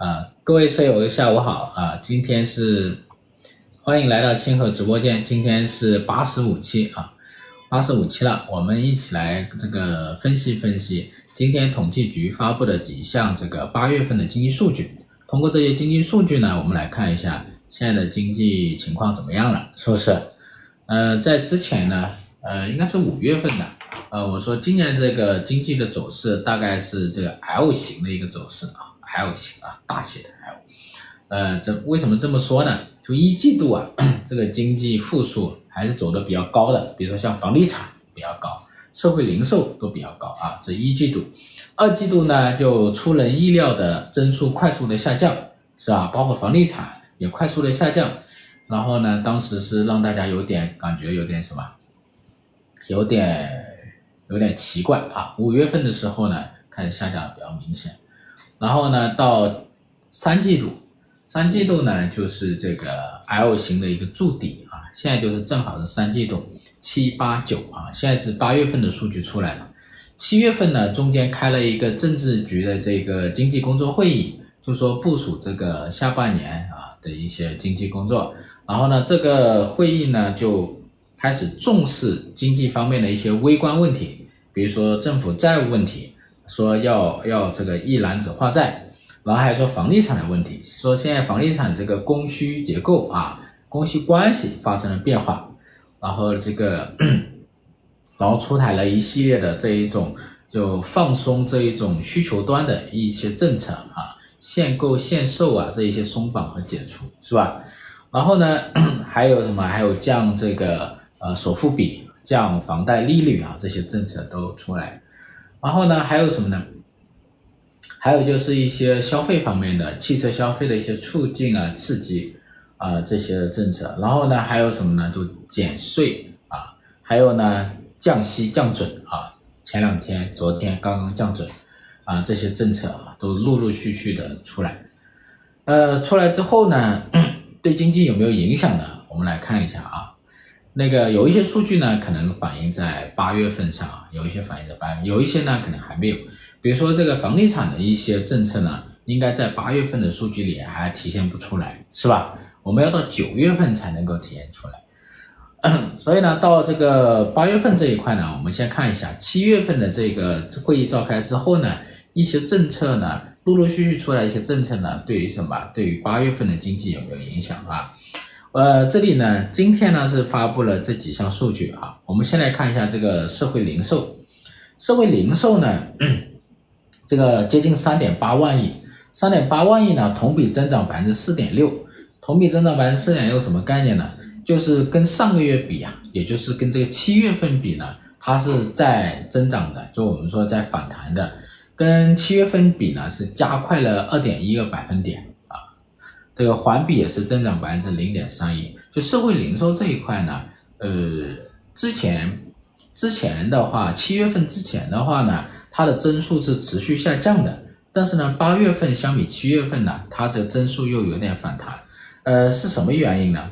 啊，各位舍友下午好啊！今天是欢迎来到清河直播间，今天是八十五期啊，八十五期了，我们一起来这个分析分析今天统计局发布的几项这个八月份的经济数据。通过这些经济数据呢，我们来看一下现在的经济情况怎么样了，是不是？呃，在之前呢，呃，应该是五月份的，呃，我说今年这个经济的走势大概是这个 L 型的一个走势啊。L 型啊，大写的 L，呃，这为什么这么说呢？就一季度啊，这个经济复苏还是走的比较高的，比如说像房地产比较高，社会零售都比较高啊。这一季度，二季度呢就出人意料的增速快速的下降，是吧？包括房地产也快速的下降，然后呢，当时是让大家有点感觉有点什么，有点有点奇怪啊。五月份的时候呢，开始下降比较明显。然后呢，到三季度，三季度呢就是这个 L 型的一个筑底啊，现在就是正好是三季度七八九啊，现在是八月份的数据出来了，七月份呢中间开了一个政治局的这个经济工作会议，就说部署这个下半年啊的一些经济工作，然后呢这个会议呢就开始重视经济方面的一些微观问题，比如说政府债务问题。说要要这个一揽子化债，然后还说房地产的问题，说现在房地产这个供需结构啊，供需关系发生了变化，然后这个，然后出台了一系列的这一种就放松这一种需求端的一些政策啊，限购限售啊这一些松绑和解除是吧？然后呢，还有什么？还有降这个呃首付比，降房贷利率啊，这些政策都出来。然后呢，还有什么呢？还有就是一些消费方面的汽车消费的一些促进啊、刺激啊这些政策。然后呢，还有什么呢？就减税啊，还有呢降息降准啊。前两天、昨天刚刚降准啊，这些政策啊都陆陆续续的出来。呃，出来之后呢，对经济有没有影响呢？我们来看一下啊。那个有一些数据呢，可能反映在八月份上啊，有一些反映在八月，有一些呢可能还没有。比如说这个房地产的一些政策呢，应该在八月份的数据里还体现不出来，是吧？我们要到九月份才能够体现出来。所以呢，到这个八月份这一块呢，我们先看一下七月份的这个会议召开之后呢，一些政策呢，陆陆续续出来一些政策呢，对于什么？对于八月份的经济有没有影响啊？呃，这里呢，今天呢是发布了这几项数据啊。我们先来看一下这个社会零售，社会零售呢，这个接近三点八万亿，三点八万亿呢，同比增长百分之四点六，同比增长百分之四点六，什么概念呢？就是跟上个月比啊，也就是跟这个七月份比呢，它是在增长的，就我们说在反弹的，跟七月份比呢是加快了二点一个百分点。这个环比也是增长百分之零点三一，就社会零售这一块呢，呃，之前之前的话，七月份之前的话呢，它的增速是持续下降的，但是呢，八月份相比七月份呢，它这增速又有点反弹，呃，是什么原因呢？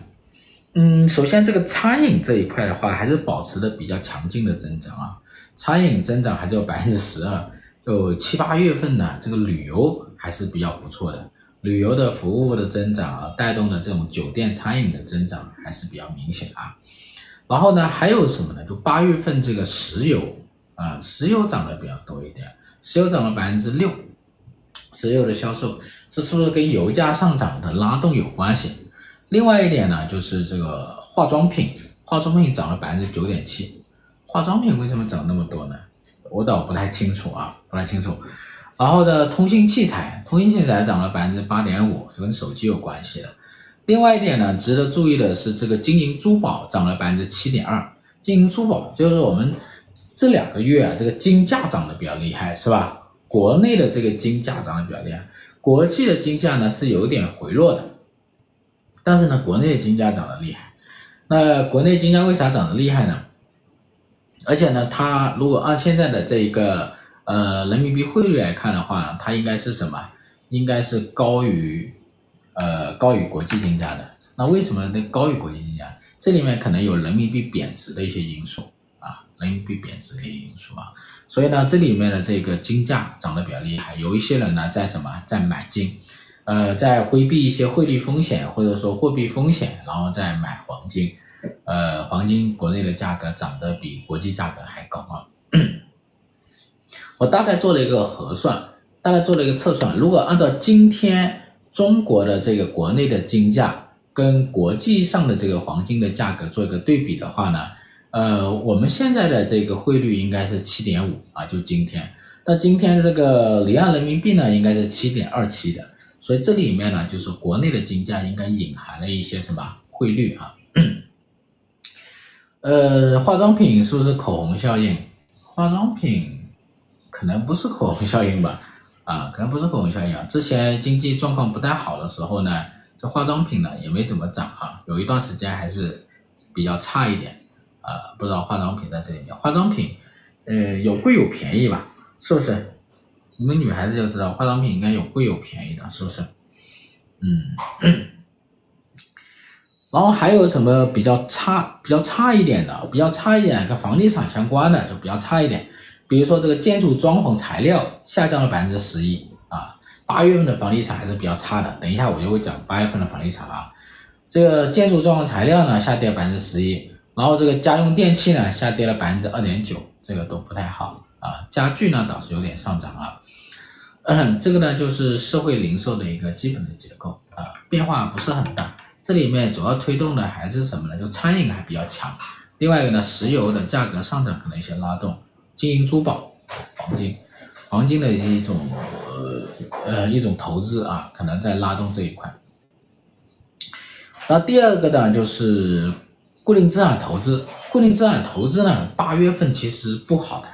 嗯，首先这个餐饮这一块的话，还是保持的比较强劲的增长啊，餐饮增长还是有百分之十二，就七八月份呢，这个旅游还是比较不错的。旅游的服务的增长啊，带动的这种酒店餐饮的增长还是比较明显啊。然后呢，还有什么呢？就八月份这个石油啊，石油涨得比较多一点，石油涨了百分之六，石油的销售，这是不是跟油价上涨的拉动有关系？另外一点呢，就是这个化妆品，化妆品涨了百分之九点七，化妆品为什么涨那么多呢？我倒不太清楚啊，不太清楚。然后的通信器材，通信器材涨了百分之八点五，就跟手机有关系的。另外一点呢，值得注意的是，这个金银珠宝涨了百分之七点二。金银珠宝就是我们这两个月啊，这个金价涨得比较厉害，是吧？国内的这个金价涨得比较厉害，国际的金价呢是有点回落的，但是呢，国内的金价涨得厉害。那国内金价为啥涨得厉害呢？而且呢，它如果按现在的这一个。呃，人民币汇率来看的话，它应该是什么？应该是高于，呃，高于国际金价的。那为什么那高于国际金价？这里面可能有人民币贬值的一些因素啊，人民币贬值的一些因素啊。所以呢，这里面的这个金价涨得比较厉害，有一些人呢在什么，在买金，呃，在规避一些汇率风险或者说货币风险，然后再买黄金。呃，黄金国内的价格涨得比国际价格还高啊。我大概做了一个核算，大概做了一个测算，如果按照今天中国的这个国内的金价跟国际上的这个黄金的价格做一个对比的话呢，呃，我们现在的这个汇率应该是七点五啊，就今天。那今天这个离岸人民币呢，应该是七点二七的，所以这里面呢，就是国内的金价应该隐含了一些什么汇率啊？呃，化妆品是不是口红效应？化妆品可能不是口红效应吧？啊，可能不是口红效应啊。之前经济状况不太好的时候呢，这化妆品呢也没怎么涨啊，有一段时间还是比较差一点啊。不知道化妆品在这里面，化妆品呃有贵有便宜吧？是不是？你们女孩子就知道化妆品应该有贵有便宜的，是不是？嗯。然后还有什么比较差、比较差一点的？比较差一点跟房地产相关的就比较差一点。比如说这个建筑装潢材料下降了百分之十一啊，八月份的房地产还是比较差的。等一下我就会讲八月份的房地产啊。这个建筑装潢材料呢下跌百分之十一，然后这个家用电器呢下跌了百分之二点九，这个都不太好。啊，家具呢倒是有点上涨啊，嗯，这个呢就是社会零售的一个基本的结构啊，变化不是很大。这里面主要推动的还是什么呢？就餐饮还比较强。另外一个呢，石油的价格上涨可能一些拉动，金银珠宝、黄金，黄金的一种呃呃一种投资啊，可能在拉动这一块。那第二个呢，就是固定资产投资，固定资产投资呢，八月份其实不好的。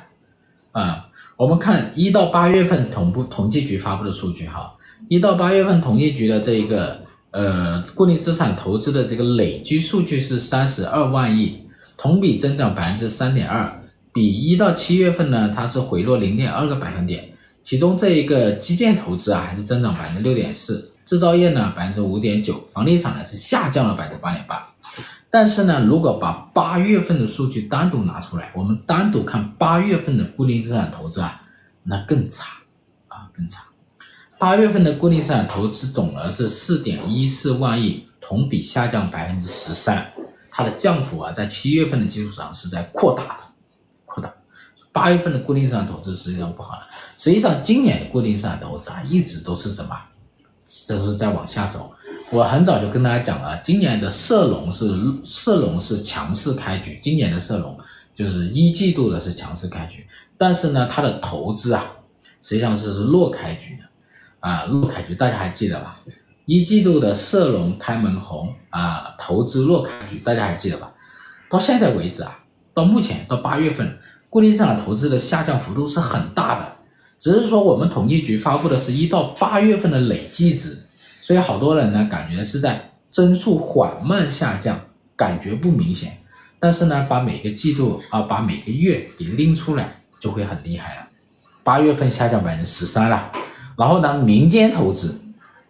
啊，我们看一到八月份统部统计局发布的数据哈，一到八月份统计局的这一个呃固定资产投资的这个累计数据是三十二万亿，同比增长百分之三点二，比一到七月份呢，它是回落零点二个百分点，其中这一个基建投资啊还是增长百分之六点四，制造业呢百分之五点九，房地产呢是下降了百分之八点八。但是呢，如果把八月份的数据单独拿出来，我们单独看八月份的固定资产投资啊，那更差啊，更差。八月份的固定资产投资总额是四点一四万亿，同比下降百分之十三。它的降幅啊，在七月份的基础上是在扩大的，八月份的固定资产投资实际上不好了。实际上，今年的固定资产投资啊，一直都是怎么，都是在往下走。我很早就跟大家讲了，今年的社融是社融是强势开局，今年的社融就是一季度的是强势开局，但是呢，它的投资啊，实际上是是弱开局的，啊，弱开局，大家还记得吧？一季度的社融开门红啊，投资弱开局，大家还记得吧？到现在为止啊，到目前到八月份，固定资产投资的下降幅度是很大的，只是说我们统计局发布的是一到八月份的累计值。所以好多人呢，感觉是在增速缓慢下降，感觉不明显。但是呢，把每个季度啊，把每个月给拎出来，就会很厉害了。八月份下降百分之十三了，然后呢，民间投资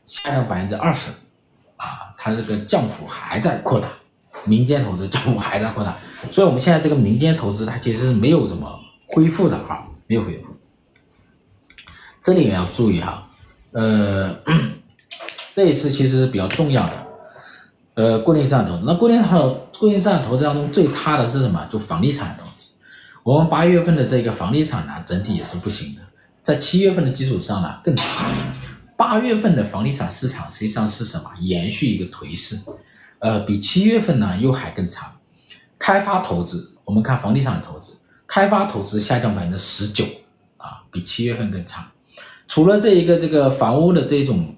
下降百分之二十，啊，它这个降幅还在扩大，民间投资降幅还在扩大。所以我们现在这个民间投资它其实是没有怎么恢复的啊，没有恢复。这里面要注意哈，呃。这一次其实比较重要的，呃，固定资产投资。那固定投固定资产投资当中最差的是什么？就房地产投资。我们八月份的这个房地产呢，整体也是不行的，在七月份的基础上呢更差。八月份的房地产市场实际上是什么？延续一个颓势，呃，比七月份呢又还更差。开发投资，我们看房地产的投资，开发投资下降百分之十九，啊，比七月份更差。除了这一个这个房屋的这种。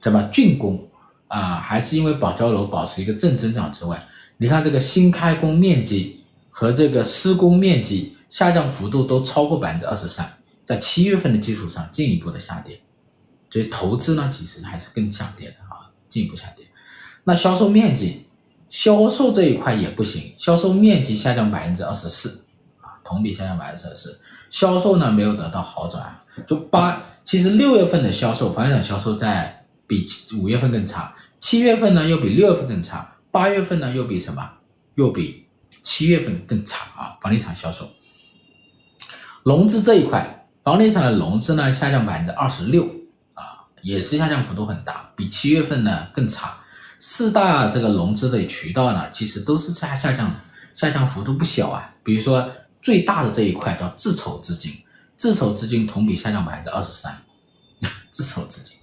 什么竣工啊，还是因为保交楼保持一个正增长之外，你看这个新开工面积和这个施工面积下降幅度都超过百分之二十三，在七月份的基础上进一步的下跌，所以投资呢其实还是更下跌的啊，进一步下跌。那销售面积，销售这一块也不行，销售面积下降百分之二十四啊，同比下降百分之二十四，销售呢没有得到好转，就八，其实六月份的销售，房地产销售在。比五月份更差，七月份呢又比六月份更差，八月份呢又比什么？又比七月份更差啊！房地产销售，融资这一块，房地产的融资呢下降百分之二十六啊，也是下降幅度很大。比七月份呢更差。四大这个融资的渠道呢，其实都是下下降的，下降幅度不小啊。比如说最大的这一块叫自筹资金，自筹资金同比下降百分之二十三。自筹资金，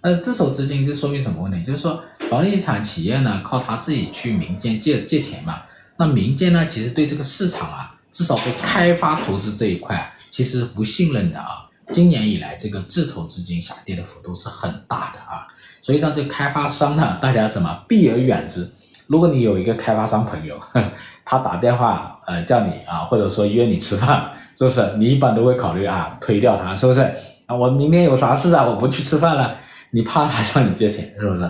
那自筹资金这说明什么问题？就是说房地产企业呢，靠他自己去民间借借钱嘛。那民间呢，其实对这个市场啊，至少对开发投资这一块，其实不信任的啊。今年以来，这个自筹资金下跌的幅度是很大的啊。所以让这开发商呢，大家什么避而远之？如果你有一个开发商朋友，他打电话呃叫你啊，或者说约你吃饭，是不是？你一般都会考虑啊推掉他，是不是？啊，我明天有啥事啊，我不去吃饭了。你怕他向你借钱，是不是？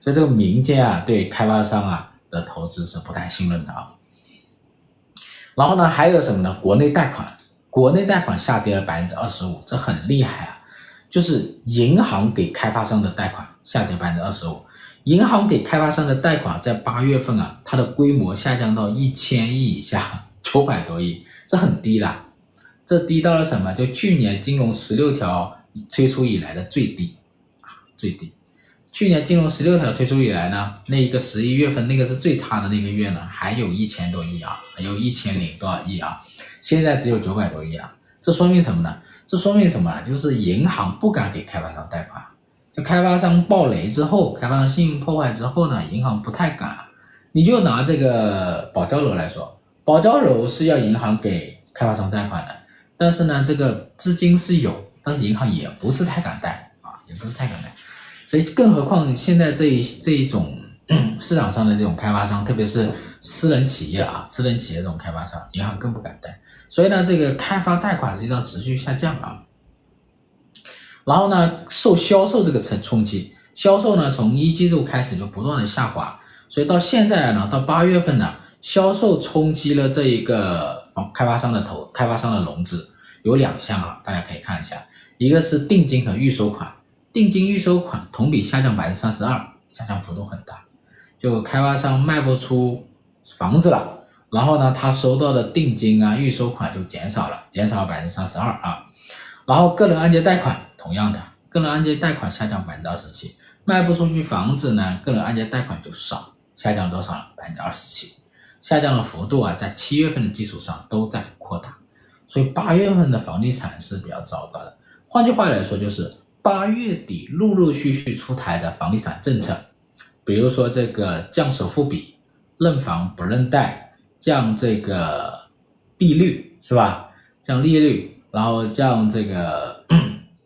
所以这个民间啊，对开发商啊的投资是不太信任的啊。然后呢，还有什么呢？国内贷款，国内贷款下跌了百分之二十五，这很厉害啊！就是银行给开发商的贷款下跌百分之二十五，银行给开发商的贷款在八月份啊，它的规模下降到一千亿以下，九百多亿，这很低了。这低到了什么？就去年金融十六条推出以来的最低啊，最低。去年金融十六条推出以来呢，那一个十一月份那个是最差的那个月呢，还有一千多亿啊，还有一千零多少亿啊，现在只有九百多亿啊，这说明什么呢？这说明什么？就是银行不敢给开发商贷款，就开发商暴雷之后，开发商信用破坏之后呢，银行不太敢。你就拿这个保交楼来说，保交楼是要银行给开发商贷款的，但是呢，这个资金是有，但是银行也不是太敢贷啊，也不是太敢。所以，更何况现在这一这一种 市场上的这种开发商，特别是私人企业啊，私人企业这种开发商，银行更不敢贷。所以呢，这个开发贷款实际上持续下降啊。然后呢，受销售这个冲冲击，销售呢从一季度开始就不断的下滑，所以到现在呢，到八月份呢，销售冲击了这一个房开发商的投开发商的融资，有两项啊，大家可以看一下，一个是定金和预收款。定金预收款同比下降百分之三十二，下降幅度很大。就开发商卖不出房子了，然后呢，他收到的定金啊、预收款就减少了，减少了百分之三十二啊。然后个人按揭贷款同样的，个人按揭贷款下降百分之二十七，卖不出去房子呢，个人按揭贷款就少，下降多少了？百分之二十七，下降的幅度啊，在七月份的基础上都在扩大，所以八月份的房地产是比较糟糕的。换句话来说，就是。八月底陆陆续续出台的房地产政策，比如说这个降首付比、认房不认贷、降这个利率是吧？降利率，然后降这个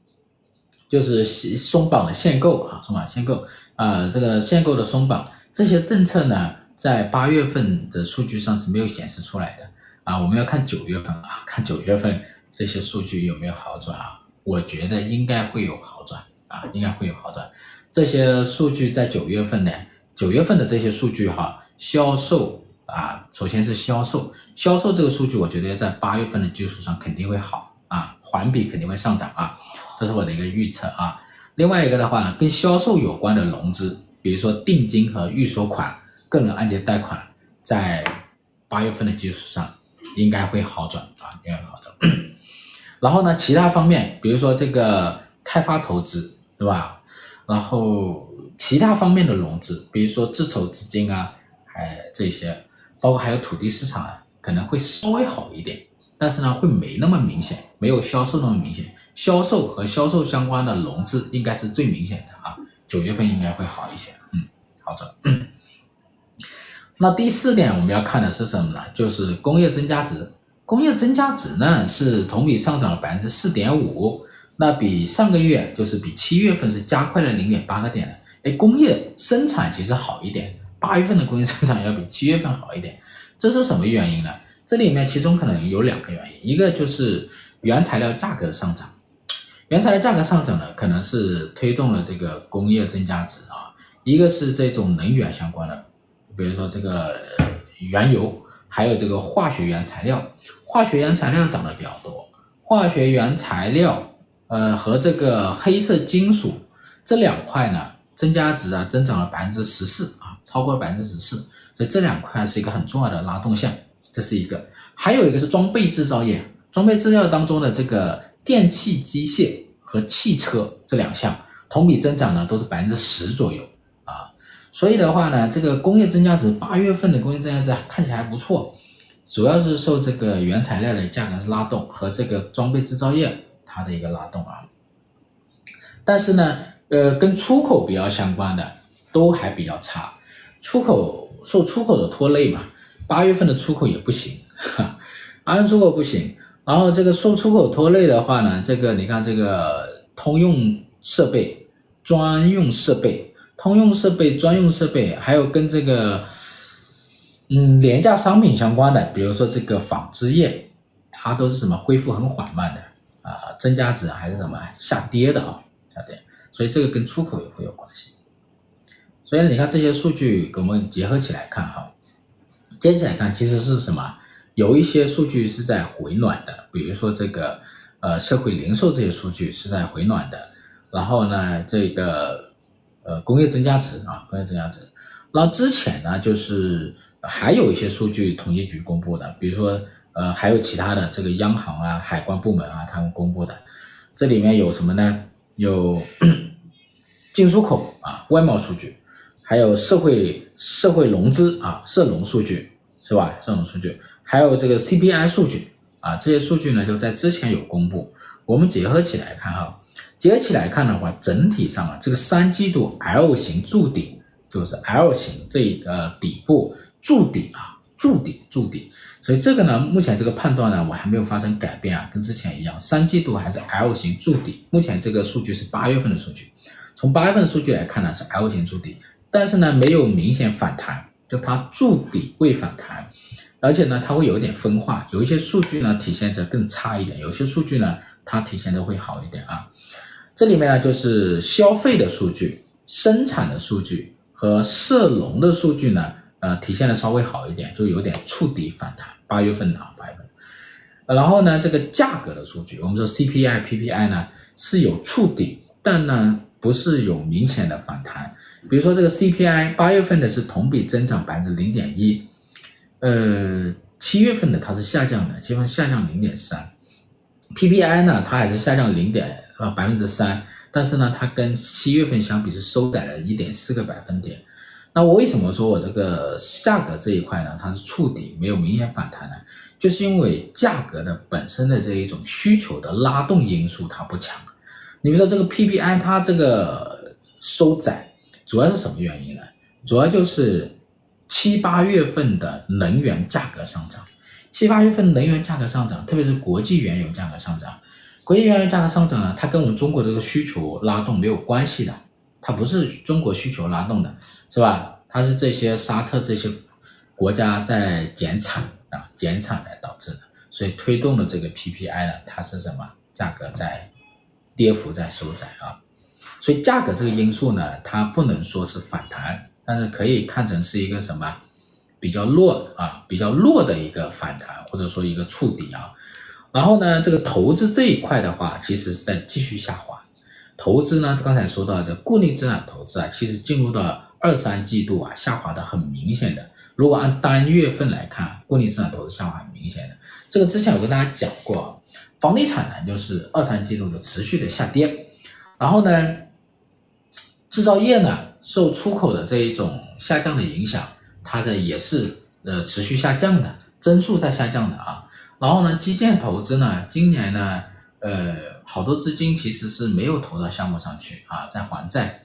就是松绑的限购啊，松绑限购啊，这个限购的松绑，这些政策呢，在八月份的数据上是没有显示出来的啊，我们要看九月份啊，看九月份这些数据有没有好转啊。我觉得应该会有好转啊，应该会有好转。这些数据在九月份呢，九月份的这些数据哈，销售啊，首先是销售，销售这个数据，我觉得在八月份的基础上肯定会好啊，环比肯定会上涨啊，这是我的一个预测啊。另外一个的话呢，跟销售有关的融资，比如说定金和预收款、个人按揭贷款，在八月份的基础上应该会好转啊，应该会好转。然后呢，其他方面，比如说这个开发投资，对吧？然后其他方面的融资，比如说自筹资金啊，哎，这些，包括还有土地市场啊，可能会稍微好一点，但是呢，会没那么明显，没有销售那么明显。销售和销售相关的融资应该是最明显的啊，九月份应该会好一些，嗯，好的。那第四点我们要看的是什么呢？就是工业增加值。工业增加值呢是同比上涨了百分之四点五，那比上个月就是比七月份是加快了零点八个点。哎，工业生产其实好一点，八月份的工业生产要比七月份好一点，这是什么原因呢？这里面其中可能有两个原因，一个就是原材料价格上涨，原材料价格上涨呢可能是推动了这个工业增加值啊，一个是这种能源相关的，比如说这个原油。还有这个化学原材料，化学原材料涨得比较多。化学原材料，呃，和这个黑色金属这两块呢，增加值啊增长了百分之十四啊，超过了百分之十四。所以这两块是一个很重要的拉动项，这是一个。还有一个是装备制造业，装备制造当中的这个电气机械和汽车这两项，同比增长呢都是百分之十左右啊。所以的话呢，这个工业增加值八月份的工业增加值看起来还不错，主要是受这个原材料的价格拉动和这个装备制造业它的一个拉动啊。但是呢，呃，跟出口比较相关的都还比较差，出口受出口的拖累嘛，八月份的出口也不行，哈，八月出口不行。然后这个受出口拖累的话呢，这个你看这个通用设备、专用设备、通用设备、专用设备，还有跟这个嗯廉价商品相关的，比如说这个纺织业，它都是什么恢复很缓慢的啊，增加值还是什么下跌的啊。对，所以这个跟出口也会有关系。所以你看这些数据，跟我们结合起来看哈，接起来看其实是什么？有一些数据是在回暖的，比如说这个呃社会零售这些数据是在回暖的。然后呢，这个呃工业增加值啊，工业增加值。那之前呢，就是还有一些数据统计局公布的，比如说呃还有其他的这个央行啊、海关部门啊他们公布的，这里面有什么呢？有进出口啊，外贸数据，还有社会社会融资啊，社融数据是吧？社融数据，还有这个 CPI 数据啊，这些数据呢就在之前有公布。我们结合起来看哈，结合起来看的话，整体上啊，这个三季度 L 型筑底，就是 L 型这个底部筑底啊。筑底筑底，所以这个呢，目前这个判断呢，我还没有发生改变啊，跟之前一样，三季度还是 L 型筑底。目前这个数据是八月份的数据，从八月份数据来看呢，是 L 型筑底，但是呢，没有明显反弹，就它筑底未反弹，而且呢，它会有一点分化，有一些数据呢体现着更差一点，有些数据呢它体现的会好一点啊。这里面呢就是消费的数据、生产的数据和社融的数据呢。呃，体现的稍微好一点，就有点触底反弹。八月份的啊，八月份。然后呢，这个价格的数据，我们说 CPI、PPI 呢是有触底，但呢不是有明显的反弹。比如说这个 CPI，八月份的是同比增长百分之零点一，呃，七月份的它是下降的，七月份下降零点三。PPI 呢，它还是下降零点呃百分之三，但是呢，它跟七月份相比是收窄了一点四个百分点。那我为什么说我这个价格这一块呢？它是触底，没有明显反弹呢？就是因为价格的本身的这一种需求的拉动因素它不强。你比如说这个 PPI 它这个收窄，主要是什么原因呢？主要就是七八月份的能源价格上涨，七八月份能源价格上涨，特别是国际原油价格上涨。国际原油价格上涨呢，它跟我们中国这个需求拉动没有关系的，它不是中国需求拉动的。是吧？它是这些沙特这些国家在减产啊，减产来导致的，所以推动了这个 PPI 呢，它是什么？价格在跌幅在收窄啊，所以价格这个因素呢，它不能说是反弹，但是可以看成是一个什么比较弱啊，比较弱的一个反弹，或者说一个触底啊。然后呢，这个投资这一块的话，其实是在继续下滑。投资呢，刚才说到这固定资产投资啊，其实进入到二三季度啊，下滑的很明显的。如果按单月份来看，固定资产投资下滑很明显的。这个之前我跟大家讲过，房地产呢就是二三季度的持续的下跌。然后呢，制造业呢受出口的这一种下降的影响，它这也是呃持续下降的，增速在下降的啊。然后呢，基建投资呢，今年呢，呃，好多资金其实是没有投到项目上去啊，在还债。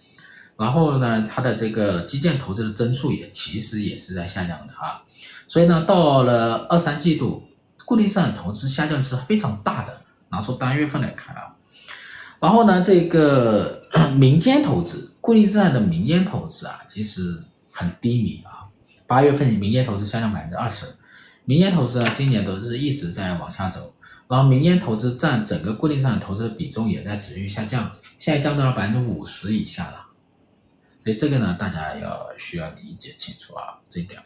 然后呢，它的这个基建投资的增速也其实也是在下降的啊，所以呢，到了二三季度，固定资产投资下降是非常大的，拿出单月份来看啊。然后呢，这个 民间投资，固定资产的民间投资啊，其实很低迷啊。八月份民间投资下降百分之二十，民间投资啊，今年都是一直在往下走，然后民间投资占整个固定资产投资的比重也在持续下降，现在降到了百分之五十以下了。所以这个呢，大家要需要理解清楚啊，这一点。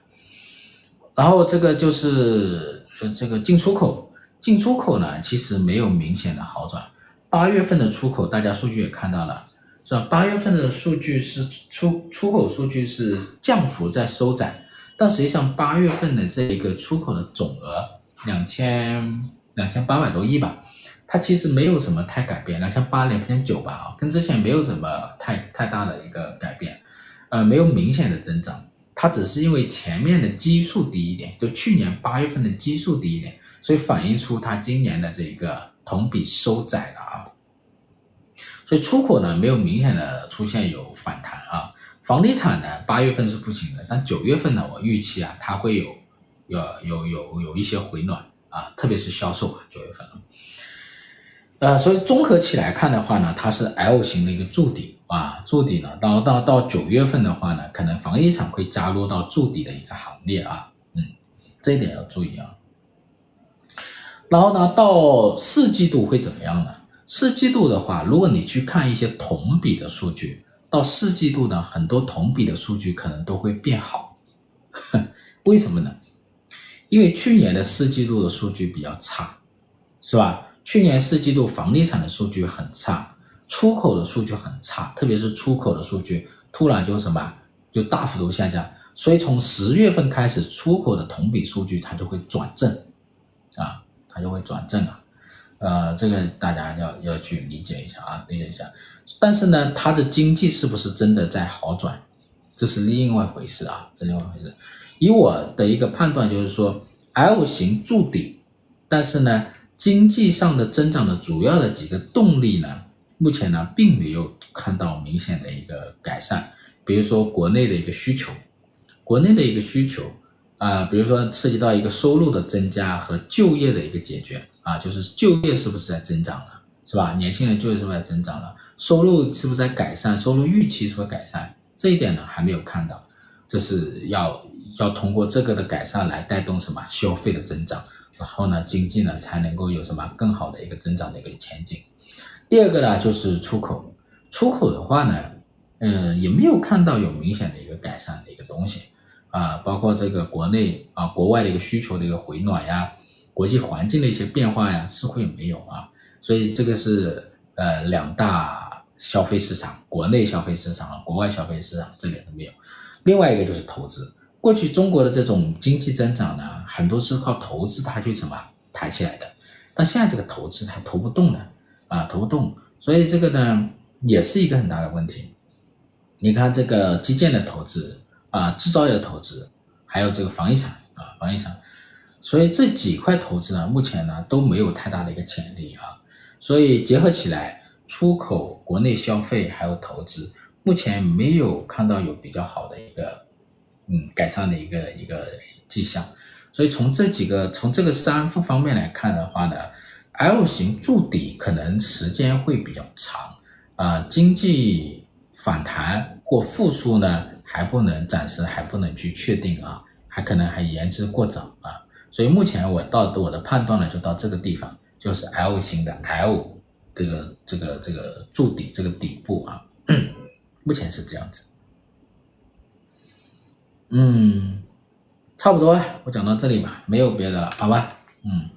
然后这个就是呃，这个进出口，进出口呢，其实没有明显的好转。八月份的出口，大家数据也看到了，是吧？八月份的数据是出出口数据是降幅在收窄，但实际上八月份的这一个出口的总额两千两千八百多亿吧，它其实没有什么太改变，两千八、两千九吧啊，跟之前没有什么太太大的一个改变，呃，没有明显的增长，它只是因为前面的基数低一点，就去年八月份的基数低一点，所以反映出它今年的这个同比收窄了啊。所以出口呢没有明显的出现有反弹啊，房地产呢八月份是不行的，但九月份呢我预期啊它会有有有有有一些回暖啊，特别是销售啊九月份啊。呃，所以综合起来看的话呢，它是 L 型的一个筑底啊，筑底呢，到到到九月份的话呢，可能房地产会加入到筑底的一个行列啊，嗯，这一点要注意啊。然后呢，到四季度会怎么样呢？四季度的话，如果你去看一些同比的数据，到四季度呢，很多同比的数据可能都会变好，为什么呢？因为去年的四季度的数据比较差，是吧？去年四季度房地产的数据很差，出口的数据很差，特别是出口的数据突然就什么就大幅度下降，所以从十月份开始，出口的同比数据它就会转正，啊，它就会转正了，呃，这个大家要要去理解一下啊，理解一下。但是呢，它的经济是不是真的在好转，这是另外一回事啊，这另外一回事。以我的一个判断就是说，L 型筑底，但是呢。经济上的增长的主要的几个动力呢，目前呢并没有看到明显的一个改善。比如说国内的一个需求，国内的一个需求啊、比如说涉及到一个收入的增加和就业的一个解决啊，就是就业是不是在增长了，是吧？年轻人就业是不是在增长了？收入是不是在改善？收入预期是不是改善？这一点呢还没有看到，这是要要通过这个的改善来带动什么消费的增长。然后呢，经济呢才能够有什么更好的一个增长的一个前景。第二个呢，就是出口。出口的话呢，嗯，也没有看到有明显的一个改善的一个东西啊，包括这个国内啊、国外的一个需求的一个回暖呀，国际环境的一些变化呀，似乎也没有啊。所以这个是呃两大消费市场，国内消费市场、国外消费市场这点都没有。另外一个就是投资。过去中国的这种经济增长呢，很多是靠投资它去什么抬起来的，但现在这个投资它投不动了啊，投不动，所以这个呢也是一个很大的问题。你看这个基建的投资啊，制造业的投资，还有这个房地产啊，房地产，所以这几块投资呢，目前呢都没有太大的一个潜力啊，所以结合起来，出口、国内消费还有投资，目前没有看到有比较好的一个。嗯，改善的一个一个迹象，所以从这几个从这个三方面来看的话呢，L 型筑底可能时间会比较长，啊、经济反弹或复苏呢还不能暂时还不能去确定啊，还可能还言之过早啊，所以目前我到我的判断呢就到这个地方，就是 L 型的 L 这个这个这个柱底这个底部啊，目前是这样子。嗯，差不多了，我讲到这里吧，没有别的了，好吧？嗯。